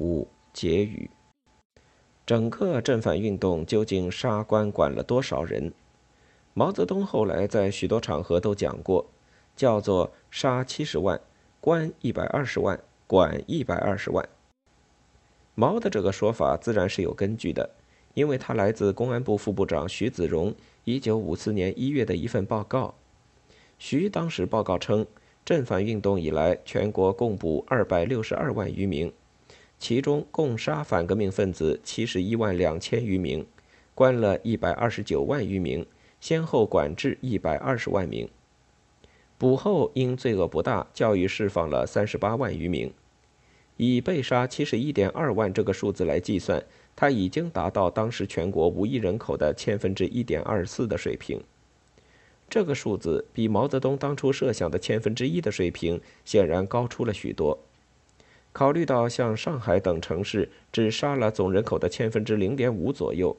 五结语。整个正反运动究竟杀官管了多少人？毛泽东后来在许多场合都讲过，叫做杀七十万，关一百二十万，管一百二十万。毛的这个说法自然是有根据的，因为他来自公安部副部长徐子荣一九五四年一月的一份报告。徐当时报告称，正反运动以来，全国共捕二百六十二万余名，其中共杀反革命分子七十一万两千余名，关了一百二十九万余名，先后管制一百二十万名。捕后因罪恶不大，教育释放了三十八万余名。以被杀七十一点二万这个数字来计算，它已经达到当时全国无一人口的千分之一点二四的水平。这个数字比毛泽东当初设想的千分之一的水平显然高出了许多。考虑到像上海等城市只杀了总人口的千分之零点五左右，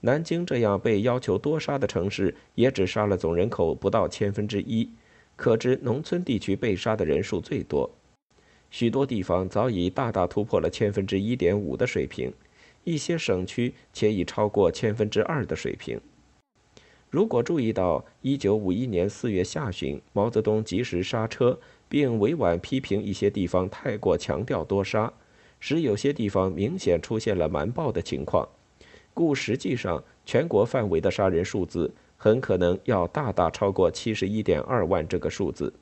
南京这样被要求多杀的城市也只杀了总人口不到千分之一，可知农村地区被杀的人数最多。许多地方早已大大突破了千分之一点五的水平，一些省区且已超过千分之二的水平。如果注意到一九五一年四月下旬，毛泽东及时刹车，并委婉批评一些地方太过强调多杀，使有些地方明显出现了瞒报的情况，故实际上全国范围的杀人数字很可能要大大超过七十一点二万这个数字。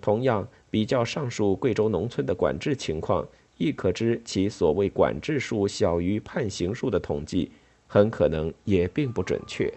同样，比较上述贵州农村的管制情况，亦可知其所谓管制数小于判刑数的统计，很可能也并不准确。